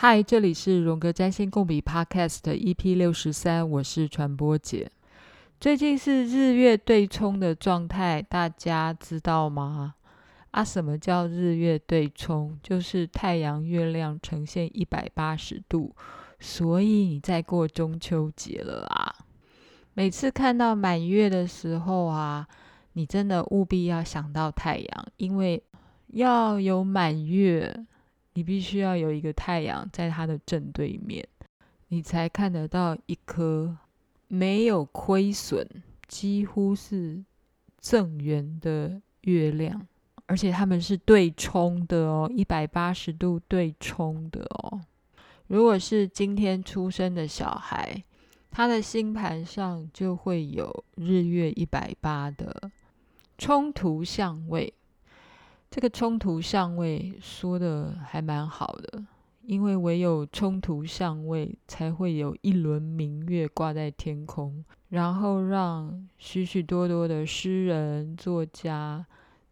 嗨，这里是荣格占星共笔 Podcast EP 六十三，我是传播姐。最近是日月对冲的状态，大家知道吗？啊，什么叫日月对冲？就是太阳、月亮呈现一百八十度，所以你在过中秋节了啊！每次看到满月的时候啊，你真的务必要想到太阳，因为要有满月。你必须要有一个太阳在它的正对面，你才看得到一颗没有亏损、几乎是正圆的月亮，而且它们是对冲的哦，一百八十度对冲的哦。如果是今天出生的小孩，他的星盘上就会有日月一百八的冲突相位。这个冲突相位说的还蛮好的，因为唯有冲突相位，才会有一轮明月挂在天空，然后让许许多多的诗人、作家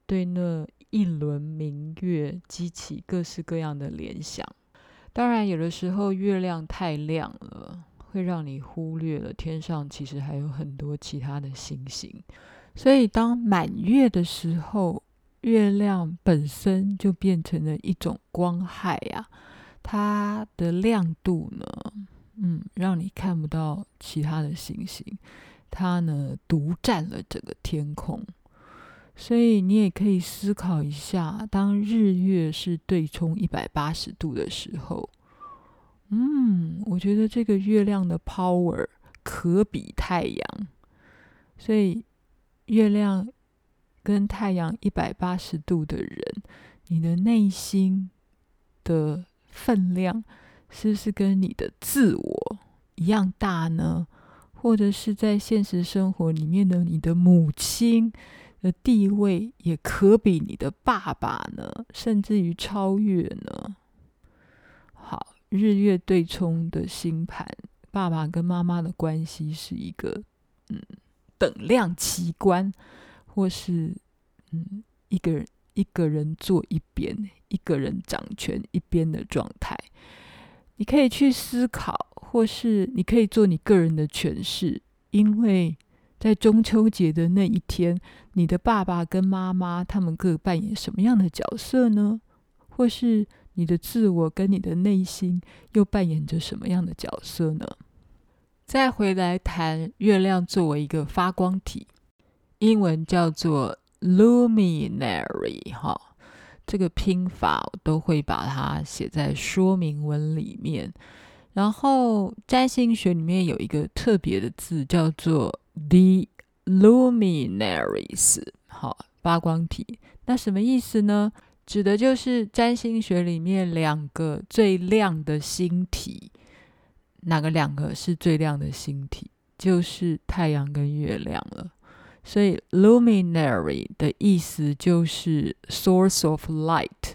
对那一轮明月激起各式各样的联想。当然，有的时候月亮太亮了，会让你忽略了天上其实还有很多其他的星星。所以，当满月的时候，月亮本身就变成了一种光害呀，它的亮度呢，嗯，让你看不到其他的星星，它呢独占了整个天空，所以你也可以思考一下，当日月是对冲一百八十度的时候，嗯，我觉得这个月亮的 power 可比太阳，所以月亮。跟太阳一百八十度的人，你的内心的分量是不是跟你的自我一样大呢？或者是在现实生活里面的你的母亲的地位也可比你的爸爸呢？甚至于超越呢？好，日月对冲的星盘，爸爸跟妈妈的关系是一个嗯等量奇观。或是，嗯，一个人一个人坐一边，一个人掌权一边的状态，你可以去思考，或是你可以做你个人的诠释。因为在中秋节的那一天，你的爸爸跟妈妈他们各扮演什么样的角色呢？或是你的自我跟你的内心又扮演着什么样的角色呢？再回来谈月亮作为一个发光体。英文叫做 luminary，哈，这个拼法我都会把它写在说明文里面。然后占星学里面有一个特别的字叫做 the luminaries，好，发光体。那什么意思呢？指的就是占星学里面两个最亮的星体。哪个两个是最亮的星体？就是太阳跟月亮了。所以，luminary 的意思就是 source of light，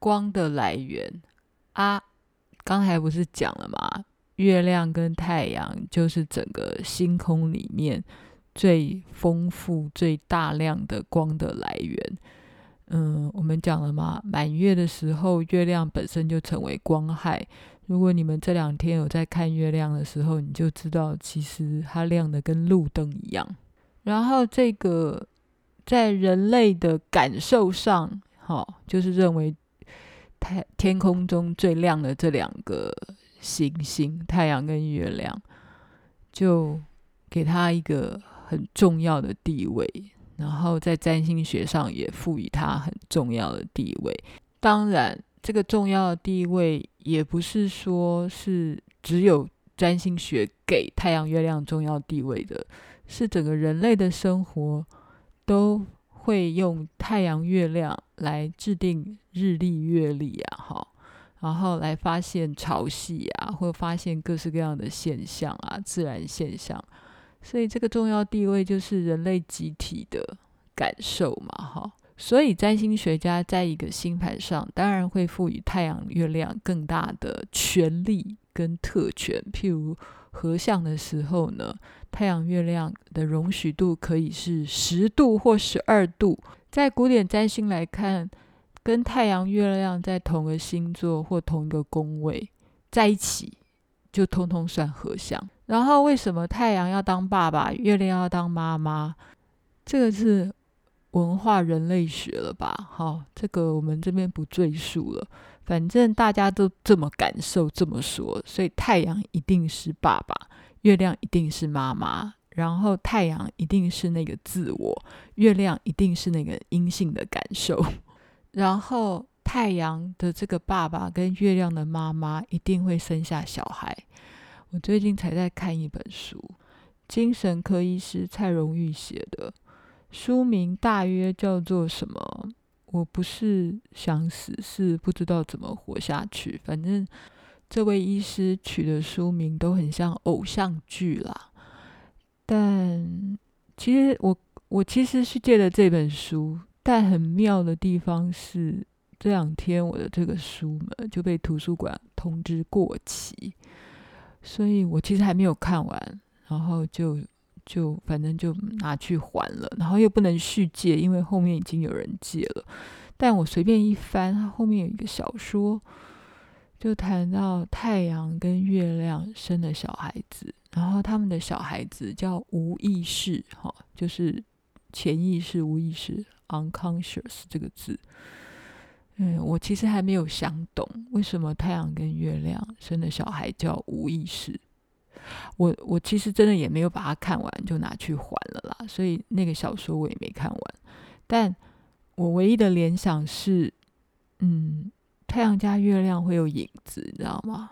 光的来源啊。刚才不是讲了吗？月亮跟太阳就是整个星空里面最丰富、最大量的光的来源。嗯，我们讲了吗？满月的时候，月亮本身就成为光害。如果你们这两天有在看月亮的时候，你就知道，其实它亮的跟路灯一样。然后这个在人类的感受上，哈、哦，就是认为太天空中最亮的这两个行星，太阳跟月亮，就给他一个很重要的地位。然后在占星学上也赋予他很重要的地位。当然，这个重要的地位也不是说是只有占星学给太阳、月亮重要地位的。是整个人类的生活都会用太阳、月亮来制定日历、月历啊，哈，然后来发现潮汐啊，或发现各式各样的现象啊，自然现象。所以这个重要地位就是人类集体的感受嘛，哈。所以占星学家在一个星盘上，当然会赋予太阳、月亮更大的权力跟特权，譬如。合相的时候呢，太阳、月亮的容许度可以是十度或十二度。在古典占星来看，跟太阳、月亮在同个星座或同一个宫位在一起，就通通算合相。然后为什么太阳要当爸爸，月亮要当妈妈？这个是文化人类学了吧？好，这个我们这边不赘述了。反正大家都这么感受，这么说，所以太阳一定是爸爸，月亮一定是妈妈。然后太阳一定是那个自我，月亮一定是那个阴性的感受。然后太阳的这个爸爸跟月亮的妈妈一定会生下小孩。我最近才在看一本书，精神科医师蔡荣玉写的，书名大约叫做什么？我不是想死，是不知道怎么活下去。反正这位医师取的书名都很像偶像剧啦。但其实我我其实是借了这本书，但很妙的地方是，这两天我的这个书呢就被图书馆通知过期，所以我其实还没有看完，然后就就反正就拿去还了，然后又不能续借，因为后面已经有人借了。但我随便一翻，它后面有一个小说，就谈到太阳跟月亮生的小孩子。然后他们的小孩子叫无意识，哈，就是潜意识、无意识 （unconscious） 这个字。嗯，我其实还没有想懂为什么太阳跟月亮生的小孩叫无意识。我我其实真的也没有把它看完，就拿去还了啦。所以那个小说我也没看完。但我唯一的联想是，嗯，太阳加月亮会有影子，你知道吗？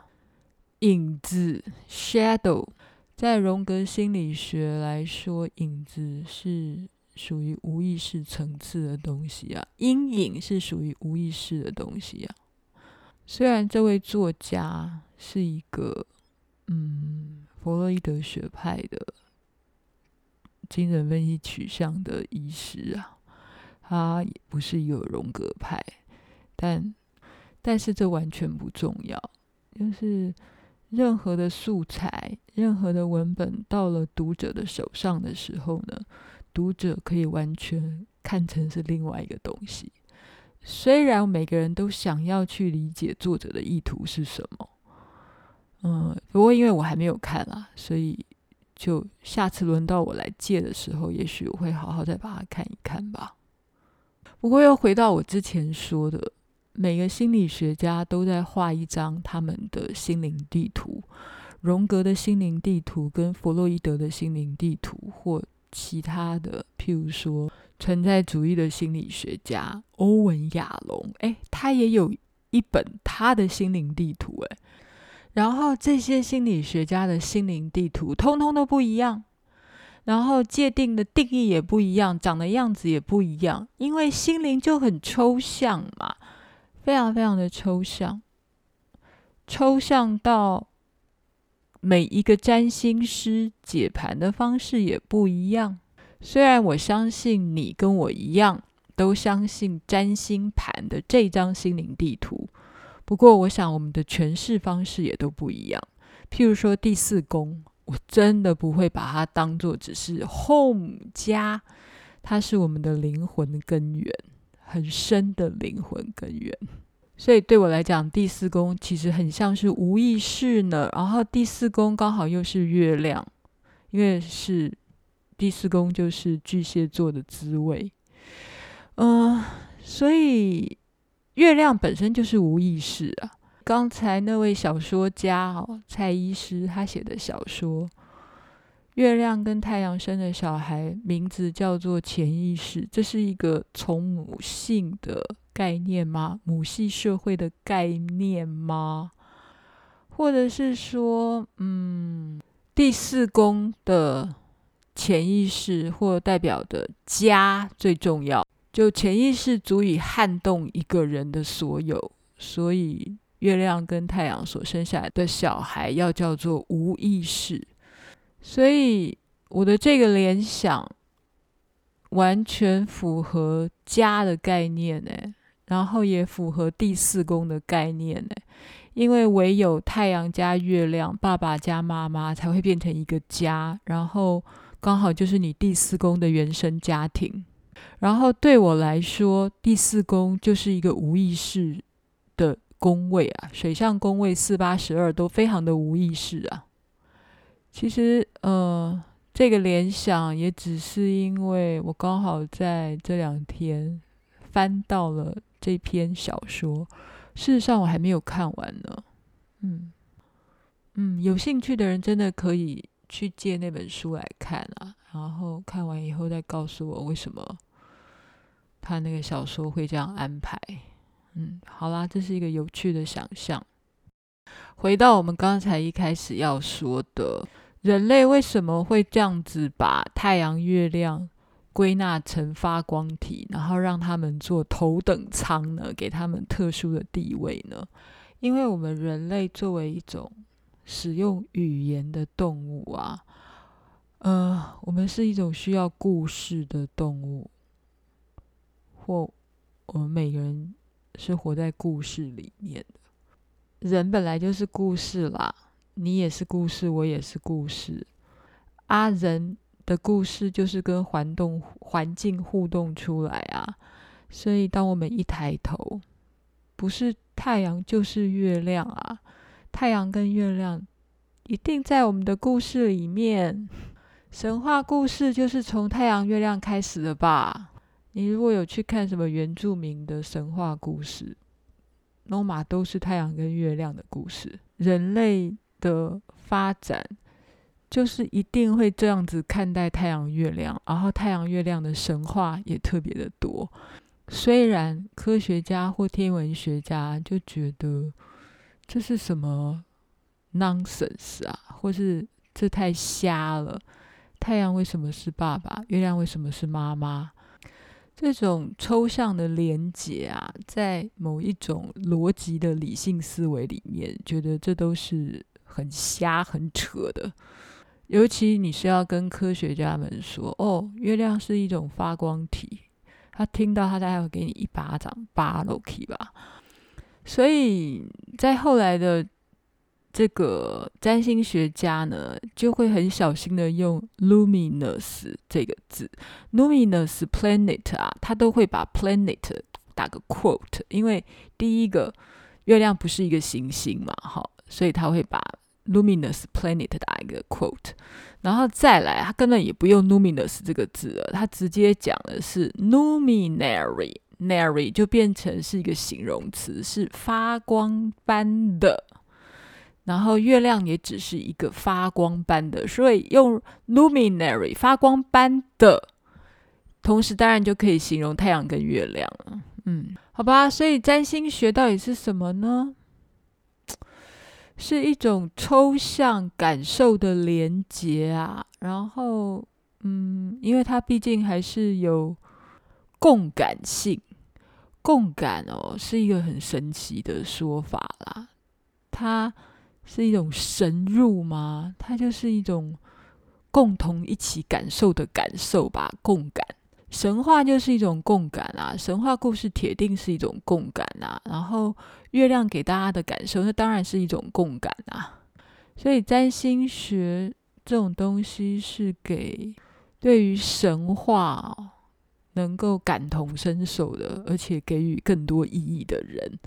影子 （shadow）。在荣格心理学来说，影子是属于无意识层次的东西啊，阴影是属于无意识的东西啊。虽然这位作家是一个嗯弗洛伊德学派的精神分析取向的医师啊，他也不是有荣格派，但但是这完全不重要，就是。任何的素材，任何的文本到了读者的手上的时候呢，读者可以完全看成是另外一个东西。虽然每个人都想要去理解作者的意图是什么，嗯，不过因为我还没有看啊，所以就下次轮到我来借的时候，也许我会好好再把它看一看吧。不过又回到我之前说的。每个心理学家都在画一张他们的心灵地图，荣格的心灵地图跟弗洛伊德的心灵地图，或其他的，譬如说存在主义的心理学家欧文亚龙，诶，他也有一本他的心灵地图，诶，然后这些心理学家的心灵地图通通都不一样，然后界定的定义也不一样，长的样子也不一样，因为心灵就很抽象嘛。非常非常的抽象，抽象到每一个占星师解盘的方式也不一样。虽然我相信你跟我一样都相信占星盘的这张心灵地图，不过我想我们的诠释方式也都不一样。譬如说第四宫，我真的不会把它当做只是 home 家，它是我们的灵魂根源。很深的灵魂根源，所以对我来讲，第四宫其实很像是无意识呢。然后第四宫刚好又是月亮，因为是第四宫就是巨蟹座的滋味，嗯、所以月亮本身就是无意识啊。刚才那位小说家哦，蔡医师他写的小说。月亮跟太阳生的小孩名字叫做潜意识，这是一个从母性的概念吗？母系社会的概念吗？或者是说，嗯，第四宫的潜意识或代表的家最重要，就潜意识足以撼动一个人的所有，所以月亮跟太阳所生下来的小孩要叫做无意识。所以我的这个联想完全符合家的概念呢，然后也符合第四宫的概念呢，因为唯有太阳加月亮，爸爸加妈妈才会变成一个家，然后刚好就是你第四宫的原生家庭。然后对我来说，第四宫就是一个无意识的宫位啊，水上宫位四八十二都非常的无意识啊。其实，呃，这个联想也只是因为我刚好在这两天翻到了这篇小说，事实上我还没有看完呢。嗯嗯，有兴趣的人真的可以去借那本书来看啊，然后看完以后再告诉我为什么他那个小说会这样安排。嗯，好啦，这是一个有趣的想象。回到我们刚才一开始要说的。人类为什么会这样子把太阳、月亮归纳成发光体，然后让他们做头等舱呢？给他们特殊的地位呢？因为我们人类作为一种使用语言的动物啊，呃，我们是一种需要故事的动物，或我们每个人是活在故事里面的。人本来就是故事啦。你也是故事，我也是故事。啊，人的故事就是跟环动环境互动出来啊。所以，当我们一抬头，不是太阳就是月亮啊。太阳跟月亮一定在我们的故事里面。神话故事就是从太阳、月亮开始的吧？你如果有去看什么原住民的神话故事，罗马都是太阳跟月亮的故事。人类。的发展就是一定会这样子看待太阳、月亮，然后太阳、月亮的神话也特别的多。虽然科学家或天文学家就觉得这是什么 nonsense 啊，或是这太瞎了。太阳为什么是爸爸？月亮为什么是妈妈？这种抽象的连结啊，在某一种逻辑的理性思维里面，觉得这都是。很瞎、很扯的，尤其你是要跟科学家们说：“哦，月亮是一种发光体。”他听到，他大概会给你一巴掌巴落去吧。所以在后来的这个占星学家呢，就会很小心的用 “luminous” 这个字，“luminous planet” 啊，他都会把 “planet” 打个 quote，因为第一个月亮不是一个行星嘛，好，所以他会把。Luminous planet 打一个 quote，然后再来，他根本也不用 luminous 这个字了，他直接讲的是 luminary，nary 就变成是一个形容词，是发光般的。然后月亮也只是一个发光般的，所以用 luminary 发光般的，同时当然就可以形容太阳跟月亮了。嗯，好吧，所以占星学到底是什么呢？是一种抽象感受的连结啊，然后，嗯，因为它毕竟还是有共感性，共感哦，是一个很神奇的说法啦。它是一种神入吗？它就是一种共同一起感受的感受吧，共感。神话就是一种共感啊，神话故事铁定是一种共感啊。然后月亮给大家的感受，那当然是一种共感啊。所以占星学这种东西是给对于神话能够感同身受的，而且给予更多意义的人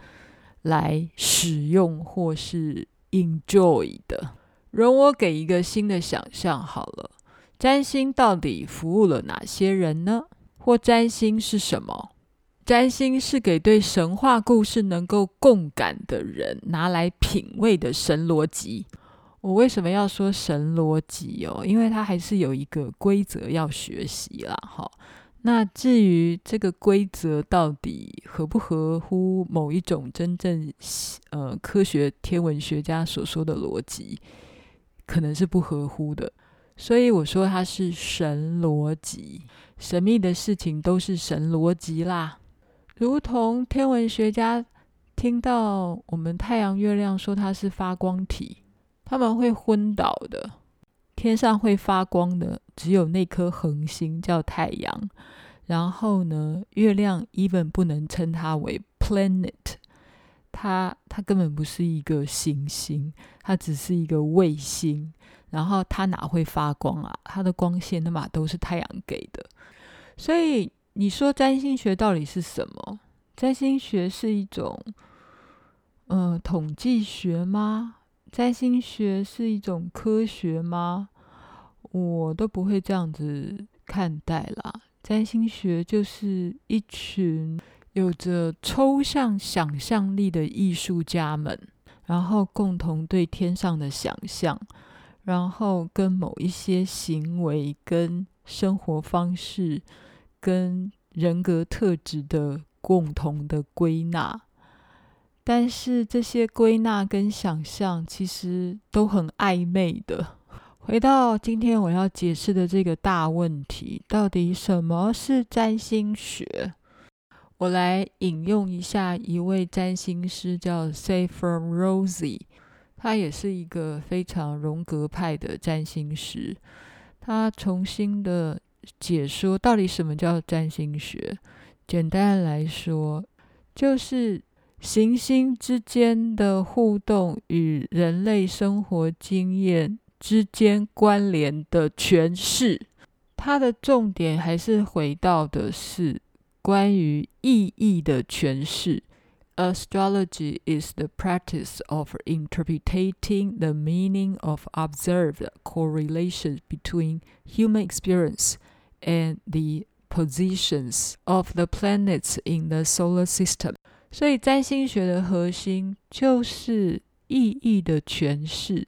来使用或是 enjoy 的。容我给一个新的想象好了，占星到底服务了哪些人呢？或占星是什么？占星是给对神话故事能够共感的人拿来品味的神逻辑。我为什么要说神逻辑哦？因为它还是有一个规则要学习啦。哈，那至于这个规则到底合不合乎某一种真正呃科学天文学家所说的逻辑，可能是不合乎的。所以我说它是神逻辑。神秘的事情都是神逻辑啦，如同天文学家听到我们太阳、月亮说它是发光体，他们会昏倒的。天上会发光的只有那颗恒星叫太阳，然后呢，月亮 even 不能称它为 planet，它它根本不是一个行星，它只是一个卫星。然后它哪会发光啊？它的光线那嘛都是太阳给的。所以你说占星学到底是什么？占星学是一种，呃，统计学吗？占星学是一种科学吗？我都不会这样子看待啦。占星学就是一群有着抽象想象力的艺术家们，然后共同对天上的想象，然后跟某一些行为、跟生活方式、跟人格特质的。共同的归纳，但是这些归纳跟想象其实都很暧昧的。回到今天我要解释的这个大问题，到底什么是占星学？我来引用一下一位占星师，叫 Saffron Rosie，他也是一个非常荣格派的占星师。他重新的解说到底什么叫占星学。简单来说，就是行星之间的互动与人类生活经验之间关联的诠释。它的重点还是回到的是关于意义的诠释。Astrology is the practice of interpreting the meaning of observed correlations between human experience and the Positions of the planets in the solar system，所以占星学的核心就是意义的诠释，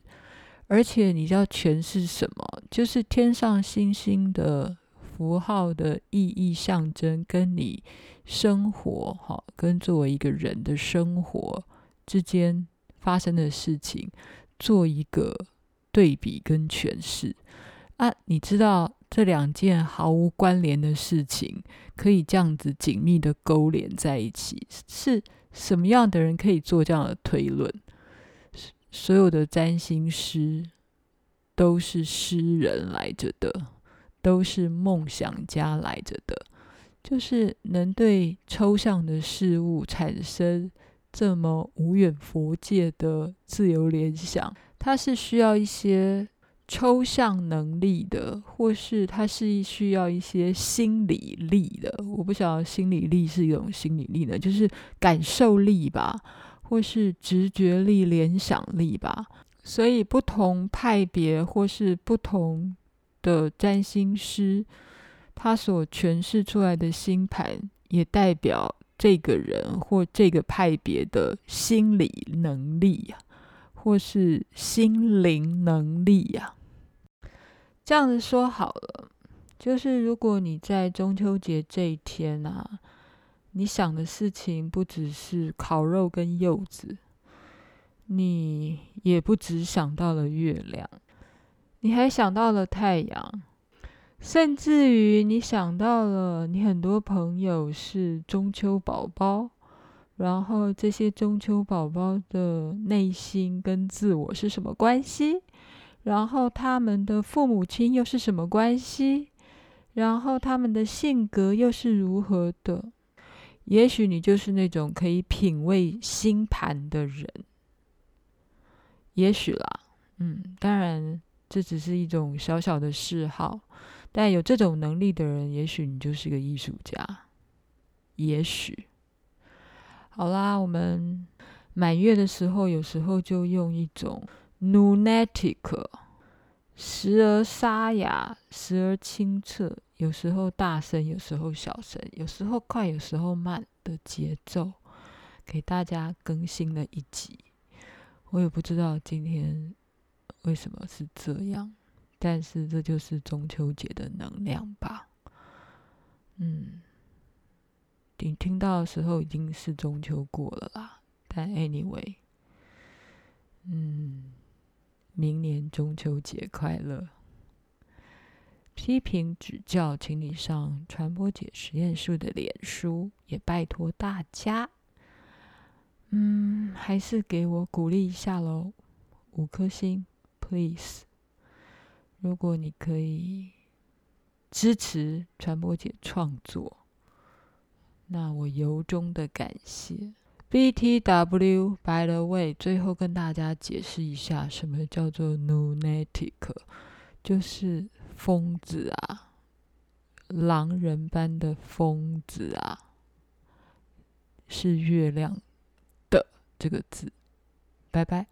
而且你要诠释什么？就是天上星星的符号的意义象征，跟你生活哈，跟作为一个人的生活之间发生的事情做一个对比跟诠释啊，你知道？这两件毫无关联的事情，可以这样子紧密的勾连在一起，是什么样的人可以做这样的推论？所有的占星师都是诗人来着的，都是梦想家来着的，就是能对抽象的事物产生这么无远佛界的自由联想，它是需要一些。抽象能力的，或是它是需要一些心理力的。我不晓得心理力是一种心理力呢，就是感受力吧，或是直觉力、联想力吧。所以不同派别或是不同的占星师，他所诠释出来的星盘，也代表这个人或这个派别的心理能力呀，或是心灵能力呀。这样子说好了，就是如果你在中秋节这一天啊，你想的事情不只是烤肉跟柚子，你也不只想到了月亮，你还想到了太阳，甚至于你想到了你很多朋友是中秋宝宝，然后这些中秋宝宝的内心跟自我是什么关系？然后他们的父母亲又是什么关系？然后他们的性格又是如何的？也许你就是那种可以品味星盘的人，也许啦，嗯，当然这只是一种小小的嗜好，但有这种能力的人，也许你就是个艺术家，也许。好啦，我们满月的时候，有时候就用一种。Lunatic，时而沙哑，时而清澈，有时候大声，有时候小声，有时候快，有时候慢的节奏，给大家更新了一集。我也不知道今天为什么是这样，但是这就是中秋节的能量吧。嗯，你听到的时候已经是中秋过了啦，但 anyway，嗯。明年中秋节快乐！批评指教，请你上传播姐实验室的脸书，也拜托大家，嗯，还是给我鼓励一下喽，五颗星，please。如果你可以支持传播姐创作，那我由衷的感谢。BTW，by the way，最后跟大家解释一下，什么叫做 lunatic，就是疯子啊，狼人般的疯子啊，是月亮的这个字。拜拜。